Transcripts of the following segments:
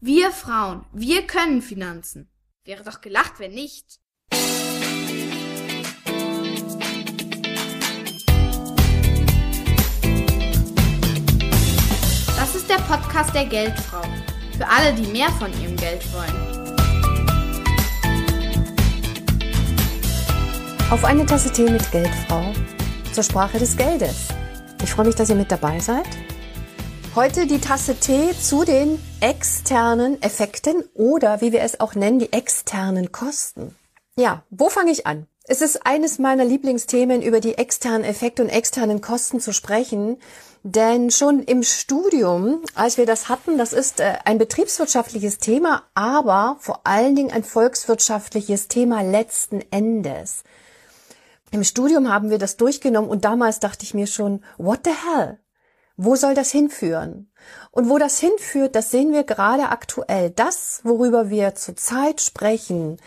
Wir Frauen, wir können Finanzen. Wäre doch gelacht, wenn nicht. Das ist der Podcast der Geldfrau. Für alle, die mehr von ihrem Geld wollen. Auf eine Tasse Tee mit Geldfrau zur Sprache des Geldes. Ich freue mich, dass ihr mit dabei seid. Heute die Tasse Tee zu den externen Effekten oder wie wir es auch nennen, die externen Kosten. Ja, wo fange ich an? Es ist eines meiner Lieblingsthemen, über die externen Effekte und externen Kosten zu sprechen. Denn schon im Studium, als wir das hatten, das ist äh, ein betriebswirtschaftliches Thema, aber vor allen Dingen ein volkswirtschaftliches Thema letzten Endes. Im Studium haben wir das durchgenommen und damals dachte ich mir schon, what the hell? Wo soll das hinführen? Und wo das hinführt, das sehen wir gerade aktuell. Das, worüber wir zurzeit sprechen,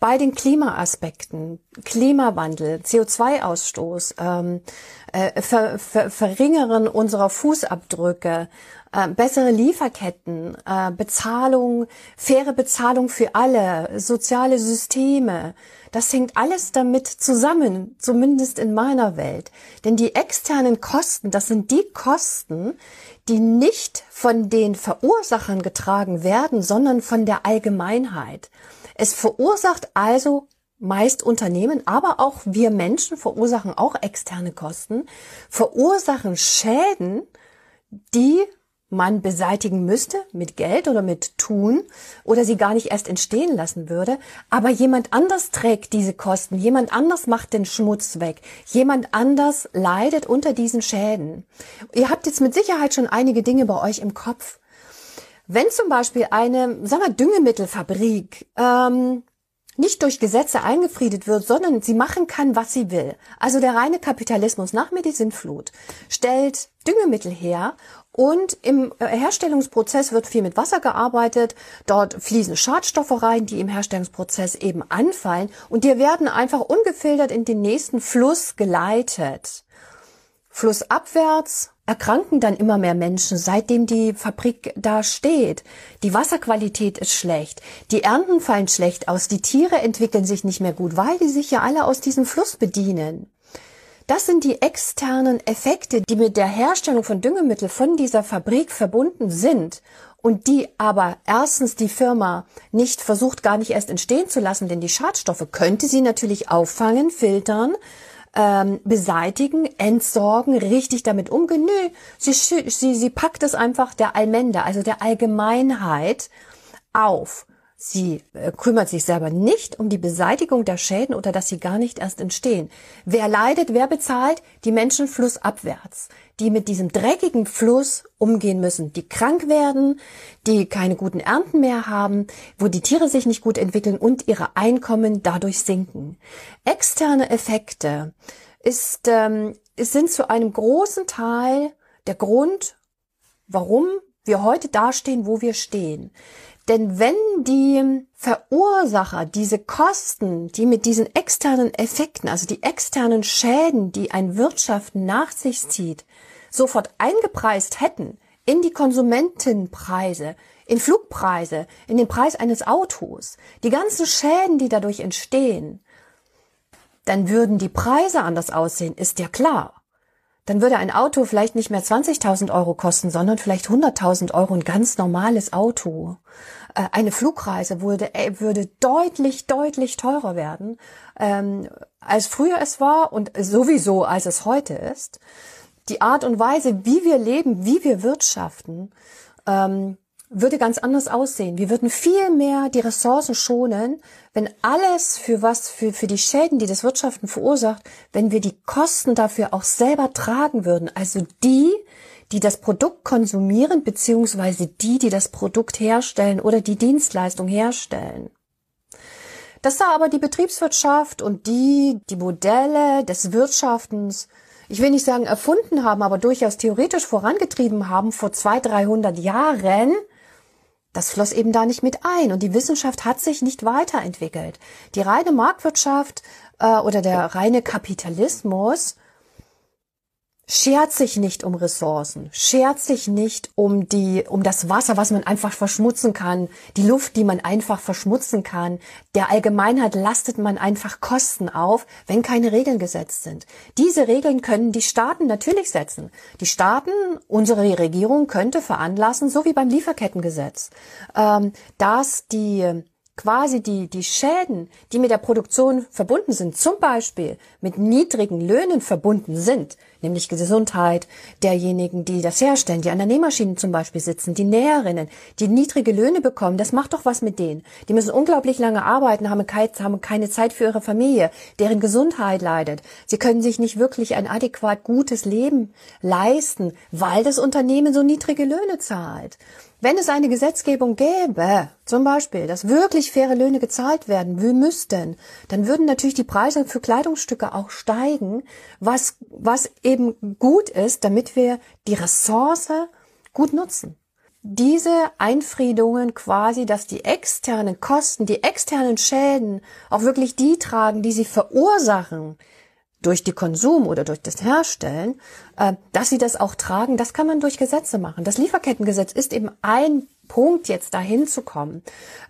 bei den Klimaaspekten, Klimawandel, CO2-Ausstoß, ähm, äh, ver, ver, Verringern unserer Fußabdrücke, äh, bessere Lieferketten, äh, Bezahlung, faire Bezahlung für alle, soziale Systeme. Das hängt alles damit zusammen, zumindest in meiner Welt. Denn die externen Kosten, das sind die Kosten, die nicht von den Verursachern getragen werden, sondern von der Allgemeinheit. Es verursacht also meist Unternehmen, aber auch wir Menschen verursachen auch externe Kosten, verursachen Schäden, die man beseitigen müsste mit Geld oder mit Tun oder sie gar nicht erst entstehen lassen würde. Aber jemand anders trägt diese Kosten, jemand anders macht den Schmutz weg, jemand anders leidet unter diesen Schäden. Ihr habt jetzt mit Sicherheit schon einige Dinge bei euch im Kopf. Wenn zum Beispiel eine, sagen wir, Düngemittelfabrik ähm, nicht durch Gesetze eingefriedet wird, sondern sie machen kann, was sie will. Also der reine Kapitalismus nach Medizinflut stellt Düngemittel her und im äh, Herstellungsprozess wird viel mit Wasser gearbeitet. Dort fließen Schadstoffe rein, die im Herstellungsprozess eben anfallen. Und die werden einfach ungefiltert in den nächsten Fluss geleitet. Flussabwärts erkranken dann immer mehr Menschen, seitdem die Fabrik da steht. Die Wasserqualität ist schlecht, die Ernten fallen schlecht aus, die Tiere entwickeln sich nicht mehr gut, weil die sich ja alle aus diesem Fluss bedienen. Das sind die externen Effekte, die mit der Herstellung von Düngemittel von dieser Fabrik verbunden sind und die aber erstens die Firma nicht versucht gar nicht erst entstehen zu lassen, denn die Schadstoffe könnte sie natürlich auffangen, filtern, ähm, beseitigen, entsorgen, richtig damit umgehen. Nö, sie, sie, sie packt es einfach der Allmende, also der Allgemeinheit auf. Sie äh, kümmert sich selber nicht um die Beseitigung der Schäden oder dass sie gar nicht erst entstehen. Wer leidet, wer bezahlt? Die Menschen flussabwärts, die mit diesem dreckigen Fluss umgehen müssen, die krank werden, die keine guten Ernten mehr haben, wo die Tiere sich nicht gut entwickeln und ihre Einkommen dadurch sinken. Externe Effekte ist, ähm, sind zu einem großen Teil der Grund, warum wir heute dastehen, wo wir stehen. Denn wenn die Verursacher diese Kosten, die mit diesen externen Effekten, also die externen Schäden, die ein Wirtschaften nach sich zieht, sofort eingepreist hätten in die Konsumentenpreise, in Flugpreise, in den Preis eines Autos, die ganzen Schäden, die dadurch entstehen, dann würden die Preise anders aussehen, ist ja klar dann würde ein Auto vielleicht nicht mehr 20.000 Euro kosten, sondern vielleicht 100.000 Euro, ein ganz normales Auto. Äh, eine Flugreise würde, äh, würde deutlich, deutlich teurer werden, ähm, als früher es war und sowieso als es heute ist. Die Art und Weise, wie wir leben, wie wir wirtschaften, ähm, würde ganz anders aussehen. Wir würden viel mehr die Ressourcen schonen, wenn alles für was, für, für die Schäden, die das Wirtschaften verursacht, wenn wir die Kosten dafür auch selber tragen würden. Also die, die das Produkt konsumieren, beziehungsweise die, die das Produkt herstellen oder die Dienstleistung herstellen. Das sah aber die Betriebswirtschaft und die, die Modelle des Wirtschaftens, ich will nicht sagen erfunden haben, aber durchaus theoretisch vorangetrieben haben vor zwei, dreihundert Jahren, das floss eben da nicht mit ein und die Wissenschaft hat sich nicht weiterentwickelt. Die reine Marktwirtschaft äh, oder der reine Kapitalismus schert sich nicht um Ressourcen, schert sich nicht um die, um das Wasser, was man einfach verschmutzen kann, die Luft, die man einfach verschmutzen kann. Der Allgemeinheit lastet man einfach Kosten auf, wenn keine Regeln gesetzt sind. Diese Regeln können die Staaten natürlich setzen. Die Staaten, unsere Regierung könnte veranlassen, so wie beim Lieferkettengesetz, ähm, dass die quasi die, die Schäden, die mit der Produktion verbunden sind, zum Beispiel mit niedrigen Löhnen verbunden sind, nämlich Gesundheit derjenigen, die das herstellen, die an der Nähmaschine zum Beispiel sitzen, die Näherinnen, die niedrige Löhne bekommen, das macht doch was mit denen. Die müssen unglaublich lange arbeiten, haben keine Zeit für ihre Familie, deren Gesundheit leidet. Sie können sich nicht wirklich ein adäquat gutes Leben leisten, weil das Unternehmen so niedrige Löhne zahlt. Wenn es eine Gesetzgebung gäbe, zum Beispiel, dass wirklich faire Löhne gezahlt werden wir müssten, dann würden natürlich die Preise für Kleidungsstücke auch steigen, was, was eben gut ist, damit wir die Ressource gut nutzen. Diese Einfriedungen quasi, dass die externen Kosten, die externen Schäden auch wirklich die tragen, die sie verursachen, durch die Konsum oder durch das Herstellen, äh, dass sie das auch tragen, das kann man durch Gesetze machen. Das Lieferkettengesetz ist eben ein Punkt, jetzt dahin zu kommen.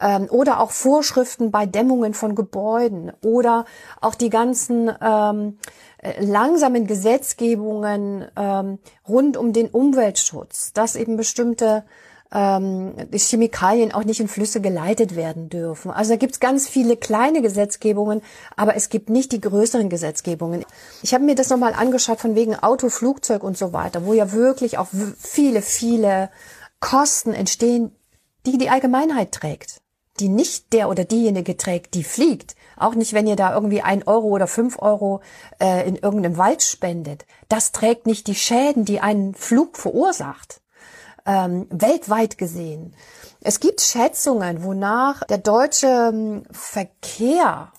Ähm, oder auch Vorschriften bei Dämmungen von Gebäuden oder auch die ganzen ähm, äh, langsamen Gesetzgebungen ähm, rund um den Umweltschutz, dass eben bestimmte ähm, Chemikalien auch nicht in Flüsse geleitet werden dürfen. Also da gibt es ganz viele kleine Gesetzgebungen, aber es gibt nicht die größeren Gesetzgebungen. Ich habe mir das nochmal angeschaut von wegen Auto, Flugzeug und so weiter, wo ja wirklich auch viele, viele Kosten entstehen, die die Allgemeinheit trägt, die nicht der oder diejenige trägt, die fliegt. Auch nicht, wenn ihr da irgendwie ein Euro oder fünf Euro äh, in irgendeinem Wald spendet. Das trägt nicht die Schäden, die einen Flug verursacht ähm, weltweit gesehen. Es gibt Schätzungen, wonach der deutsche ähm, Verkehr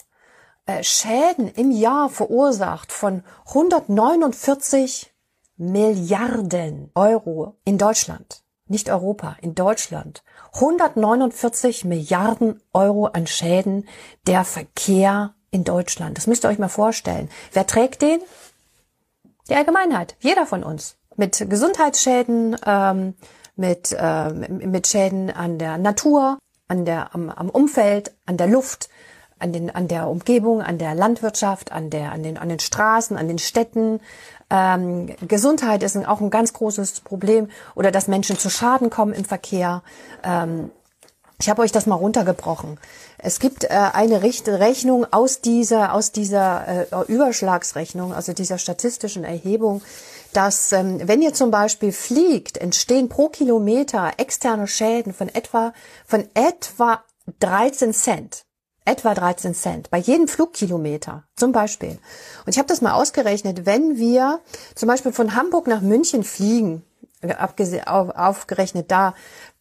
äh, Schäden im Jahr verursacht von 149 Milliarden Euro in Deutschland. Nicht Europa, in Deutschland. 149 Milliarden Euro an Schäden der Verkehr in Deutschland. Das müsst ihr euch mal vorstellen. Wer trägt den? Die Allgemeinheit. Jeder von uns mit Gesundheitsschäden, ähm, mit, äh, mit Schäden an der Natur, an der, am, am Umfeld, an der Luft, an, den, an der Umgebung, an der Landwirtschaft, an, der, an, den, an den Straßen, an den Städten. Ähm, Gesundheit ist auch ein ganz großes Problem oder dass Menschen zu Schaden kommen im Verkehr. Ähm, ich habe euch das mal runtergebrochen. Es gibt äh, eine Rechnung aus dieser, aus dieser äh, Überschlagsrechnung, also dieser statistischen Erhebung, dass ähm, wenn ihr zum Beispiel fliegt, entstehen pro Kilometer externe Schäden von etwa, von etwa 13 Cent. Etwa 13 Cent bei jedem Flugkilometer zum Beispiel. Und ich habe das mal ausgerechnet, wenn wir zum Beispiel von Hamburg nach München fliegen, auf, aufgerechnet da,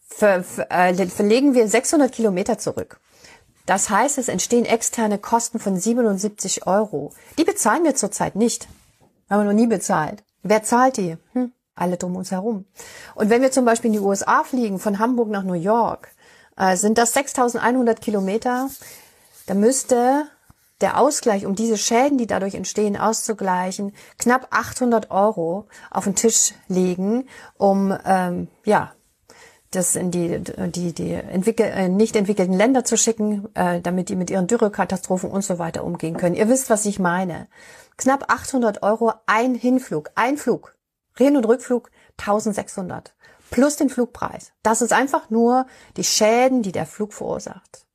ver, ver, äh, verlegen wir 600 Kilometer zurück. Das heißt, es entstehen externe Kosten von 77 Euro. Die bezahlen wir zurzeit nicht. Haben wir noch nie bezahlt. Wer zahlt die? Hm, alle drum uns herum. Und wenn wir zum Beispiel in die USA fliegen, von Hamburg nach New York, äh, sind das 6100 Kilometer. Da müsste der Ausgleich, um diese Schäden, die dadurch entstehen, auszugleichen, knapp 800 Euro auf den Tisch legen, um ähm, ja das in die die die entwickel, äh, nicht entwickelten Länder zu schicken, äh, damit die mit ihren Dürrekatastrophen und so weiter umgehen können. Ihr wisst, was ich meine knapp 800 Euro ein Hinflug, ein Flug. Hin- und Rückflug 1600 plus den Flugpreis. Das ist einfach nur die Schäden, die der Flug verursacht.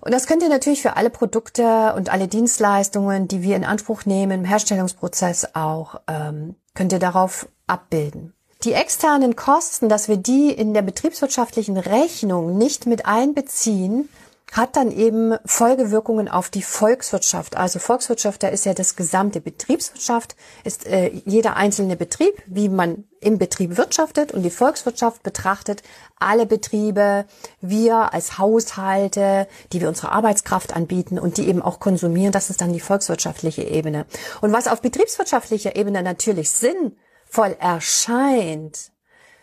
Und das könnt ihr natürlich für alle Produkte und alle Dienstleistungen, die wir in Anspruch nehmen, im Herstellungsprozess auch, ähm, könnt ihr darauf abbilden. Die externen Kosten, dass wir die in der betriebswirtschaftlichen Rechnung nicht mit einbeziehen, hat dann eben Folgewirkungen auf die Volkswirtschaft. Also Volkswirtschaft, da ist ja das gesamte Betriebswirtschaft, ist äh, jeder einzelne Betrieb, wie man im Betrieb wirtschaftet und die Volkswirtschaft betrachtet alle Betriebe, wir als Haushalte, die wir unsere Arbeitskraft anbieten und die eben auch konsumieren, das ist dann die volkswirtschaftliche Ebene. Und was auf betriebswirtschaftlicher Ebene natürlich sinnvoll erscheint,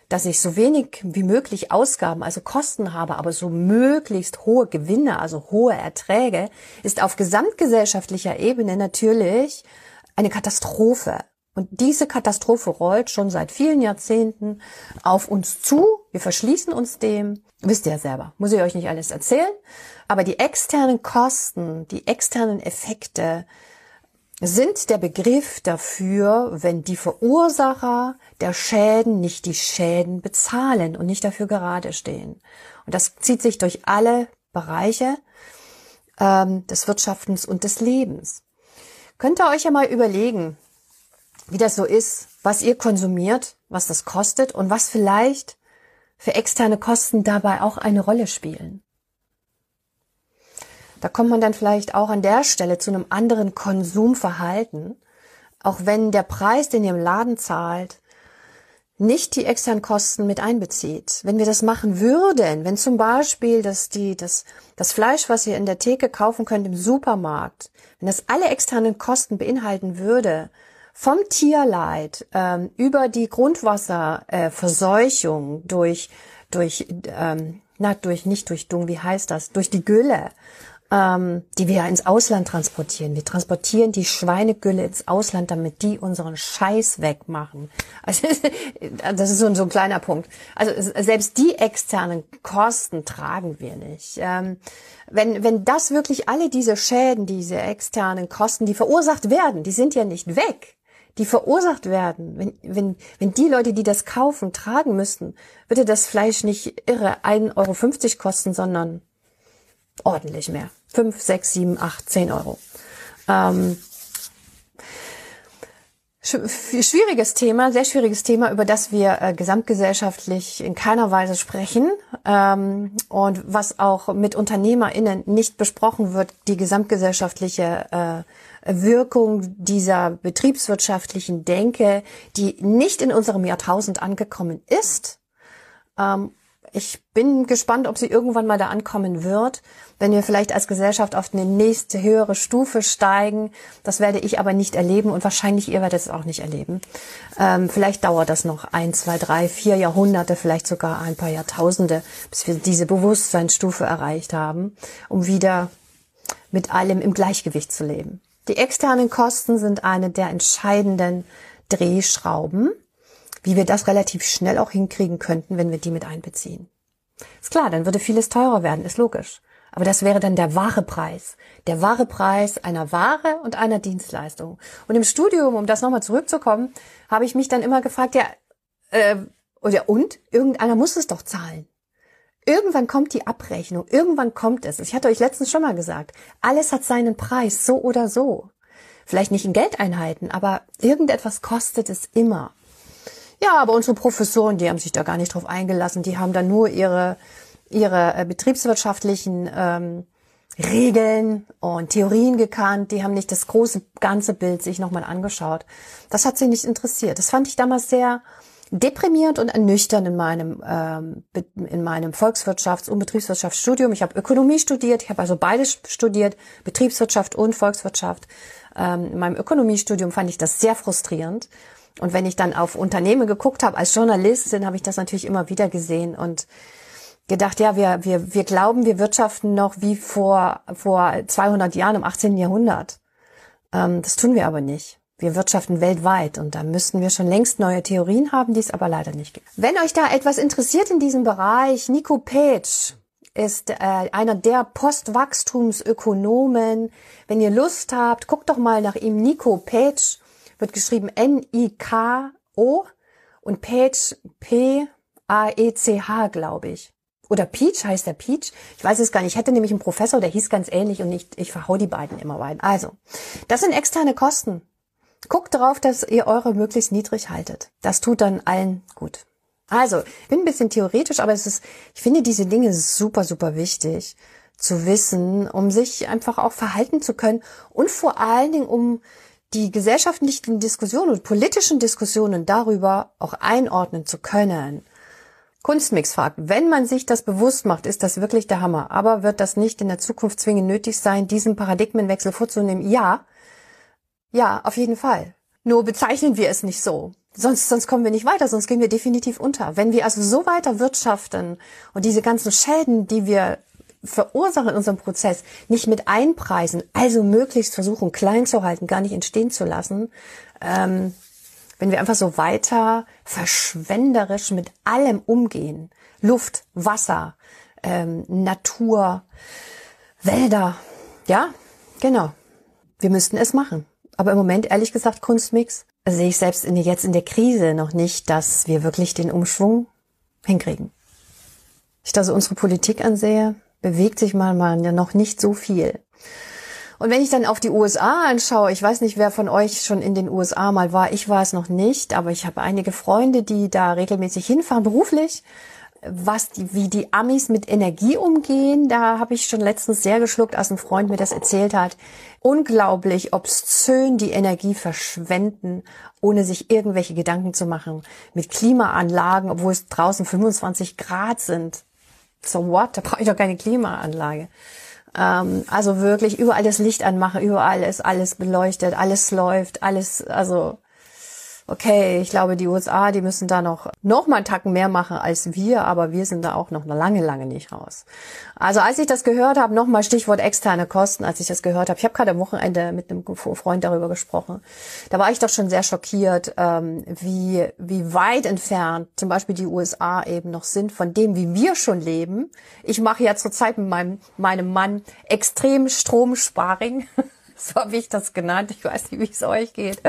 dass ich so wenig wie möglich Ausgaben, also Kosten habe, aber so möglichst hohe Gewinne, also hohe Erträge, ist auf gesamtgesellschaftlicher Ebene natürlich eine Katastrophe. Und diese Katastrophe rollt schon seit vielen Jahrzehnten auf uns zu. Wir verschließen uns dem. Wisst ihr ja selber. Muss ich euch nicht alles erzählen. Aber die externen Kosten, die externen Effekte sind der Begriff dafür, wenn die Verursacher der Schäden nicht die Schäden bezahlen und nicht dafür gerade stehen. Und das zieht sich durch alle Bereiche ähm, des Wirtschaftens und des Lebens. Könnt ihr euch ja mal überlegen, wie das so ist, was ihr konsumiert, was das kostet und was vielleicht für externe Kosten dabei auch eine Rolle spielen. Da kommt man dann vielleicht auch an der Stelle zu einem anderen Konsumverhalten, auch wenn der Preis, den ihr im Laden zahlt, nicht die externen Kosten mit einbezieht. Wenn wir das machen würden, wenn zum Beispiel das, die, das, das Fleisch, was ihr in der Theke kaufen könnt im Supermarkt, wenn das alle externen Kosten beinhalten würde, vom Tierleid ähm, über die Grundwasserverseuchung äh, durch durch ähm, na durch nicht durch Dung, wie heißt das? Durch die Gülle ähm, die wir ja ins Ausland transportieren. Wir transportieren die Schweinegülle ins Ausland, damit die unseren Scheiß wegmachen. Also, das ist so ein, so ein kleiner Punkt. Also selbst die externen Kosten tragen wir nicht. Ähm, wenn, wenn das wirklich alle diese Schäden, diese externen Kosten, die verursacht werden, die sind ja nicht weg die verursacht werden, wenn, wenn, wenn die Leute, die das kaufen, tragen müssten, würde das Fleisch nicht irre 1,50 Euro kosten, sondern ordentlich mehr. 5, 6, 7, 8, 10 Euro. Ähm, schwieriges Thema, sehr schwieriges Thema, über das wir äh, gesamtgesellschaftlich in keiner Weise sprechen ähm, und was auch mit UnternehmerInnen nicht besprochen wird, die gesamtgesellschaftliche äh, Wirkung dieser betriebswirtschaftlichen Denke, die nicht in unserem Jahrtausend angekommen ist ähm, ich bin gespannt, ob sie irgendwann mal da ankommen wird, wenn wir vielleicht als Gesellschaft auf eine nächste höhere Stufe steigen. Das werde ich aber nicht erleben und wahrscheinlich ihr werdet es auch nicht erleben. Ähm, vielleicht dauert das noch ein, zwei, drei, vier Jahrhunderte, vielleicht sogar ein paar Jahrtausende, bis wir diese Bewusstseinsstufe erreicht haben, um wieder mit allem im Gleichgewicht zu leben. Die externen Kosten sind eine der entscheidenden Drehschrauben wie wir das relativ schnell auch hinkriegen könnten, wenn wir die mit einbeziehen. Ist klar, dann würde vieles teurer werden, ist logisch. Aber das wäre dann der wahre Preis. Der wahre Preis einer Ware und einer Dienstleistung. Und im Studium, um das nochmal zurückzukommen, habe ich mich dann immer gefragt, ja, äh, oder und? Irgendeiner muss es doch zahlen. Irgendwann kommt die Abrechnung, irgendwann kommt es. Ich hatte euch letztens schon mal gesagt, alles hat seinen Preis, so oder so. Vielleicht nicht in Geldeinheiten, aber irgendetwas kostet es immer. Ja, aber unsere Professoren, die haben sich da gar nicht drauf eingelassen. Die haben dann nur ihre, ihre äh, betriebswirtschaftlichen ähm, Regeln und Theorien gekannt. Die haben nicht das große ganze Bild sich nochmal angeschaut. Das hat sie nicht interessiert. Das fand ich damals sehr deprimierend und ernüchternd in meinem ähm, in meinem Volkswirtschafts- und Betriebswirtschaftsstudium. Ich habe Ökonomie studiert, ich habe also beides studiert, Betriebswirtschaft und Volkswirtschaft. Ähm, in meinem Ökonomiestudium fand ich das sehr frustrierend und wenn ich dann auf Unternehmen geguckt habe als Journalistin, habe ich das natürlich immer wieder gesehen und gedacht, ja, wir, wir, wir glauben, wir wirtschaften noch wie vor, vor 200 Jahren im 18. Jahrhundert. Ähm, das tun wir aber nicht. Wir wirtschaften weltweit und da müssten wir schon längst neue Theorien haben, die es aber leider nicht gibt. Wenn euch da etwas interessiert in diesem Bereich, Nico Page ist äh, einer der Postwachstumsökonomen. Wenn ihr Lust habt, guckt doch mal nach ihm, Nico Page wird geschrieben N-I-K-O und Page P-A-E-C-H, glaube ich. Oder Peach heißt der Peach. Ich weiß es gar nicht. Ich hätte nämlich einen Professor, der hieß ganz ähnlich und ich, ich verhau die beiden immer weiter. Also, das sind externe Kosten. Guckt darauf, dass ihr eure möglichst niedrig haltet. Das tut dann allen gut. Also, bin ein bisschen theoretisch, aber es ist, ich finde diese Dinge super, super wichtig zu wissen, um sich einfach auch verhalten zu können und vor allen Dingen, um die gesellschaftlichen Diskussionen und politischen Diskussionen darüber auch einordnen zu können. Kunstmix fragt, wenn man sich das bewusst macht, ist das wirklich der Hammer. Aber wird das nicht in der Zukunft zwingend nötig sein, diesen Paradigmenwechsel vorzunehmen? Ja. Ja, auf jeden Fall. Nur bezeichnen wir es nicht so. Sonst, sonst kommen wir nicht weiter, sonst gehen wir definitiv unter. Wenn wir also so weiter wirtschaften und diese ganzen Schäden, die wir verursachen in unserem Prozess, nicht mit einpreisen, also möglichst versuchen klein zu halten, gar nicht entstehen zu lassen, ähm, wenn wir einfach so weiter verschwenderisch mit allem umgehen. Luft, Wasser, ähm, Natur, Wälder. Ja, genau. Wir müssten es machen. Aber im Moment, ehrlich gesagt, Kunstmix, sehe ich selbst in, jetzt in der Krise noch nicht, dass wir wirklich den Umschwung hinkriegen. Ich da so unsere Politik ansehe, bewegt sich mal mal ja noch nicht so viel. Und wenn ich dann auf die USA anschaue, ich weiß nicht, wer von euch schon in den USA mal war, ich war es noch nicht, aber ich habe einige Freunde, die da regelmäßig hinfahren, beruflich was die, wie die Amis mit Energie umgehen, da habe ich schon letztens sehr geschluckt, als ein Freund mir das erzählt hat. Unglaublich obszön die Energie verschwenden, ohne sich irgendwelche Gedanken zu machen. Mit Klimaanlagen, obwohl es draußen 25 Grad sind. So what? Da brauche ich doch keine Klimaanlage. Ähm, also wirklich überall das Licht anmachen, überall ist alles beleuchtet, alles läuft, alles, also okay, ich glaube, die USA, die müssen da noch, noch mal einen Tacken mehr machen als wir, aber wir sind da auch noch lange, lange nicht raus. Also als ich das gehört habe, nochmal Stichwort externe Kosten, als ich das gehört habe, ich habe gerade am Wochenende mit einem Freund darüber gesprochen, da war ich doch schon sehr schockiert, ähm, wie, wie weit entfernt zum Beispiel die USA eben noch sind von dem, wie wir schon leben. Ich mache ja zurzeit mit meinem, meinem Mann extrem Stromsparing. so habe ich das genannt. Ich weiß nicht, wie es euch geht.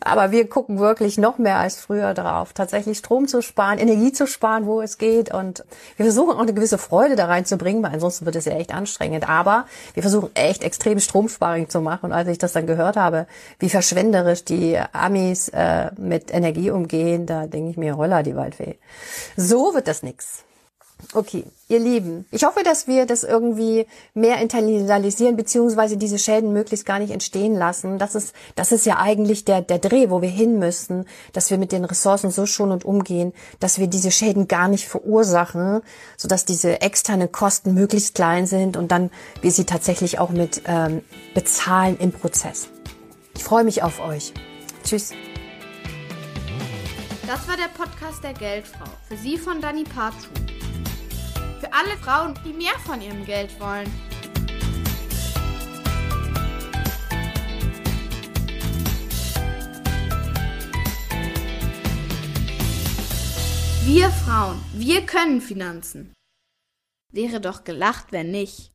Aber wir gucken wirklich noch mehr als früher drauf, tatsächlich Strom zu sparen, Energie zu sparen, wo es geht. Und wir versuchen auch eine gewisse Freude da reinzubringen, weil ansonsten wird es ja echt anstrengend. Aber wir versuchen echt extrem Stromsparing zu machen. Und als ich das dann gehört habe, wie verschwenderisch die Amis äh, mit Energie umgehen, da denke ich mir, holla die Waldfee. So wird das nix. Okay, ihr Lieben, ich hoffe, dass wir das irgendwie mehr internalisieren, beziehungsweise diese Schäden möglichst gar nicht entstehen lassen. Das ist, das ist ja eigentlich der, der Dreh, wo wir hin müssen, dass wir mit den Ressourcen so schonend umgehen, dass wir diese Schäden gar nicht verursachen, sodass diese externen Kosten möglichst klein sind und dann wir sie tatsächlich auch mit ähm, bezahlen im Prozess. Ich freue mich auf euch. Tschüss. Das war der Podcast der Geldfrau. Für Sie von Dani Pazu. Für alle Frauen, die mehr von ihrem Geld wollen. Wir Frauen, wir können Finanzen. Wäre doch gelacht, wenn nicht.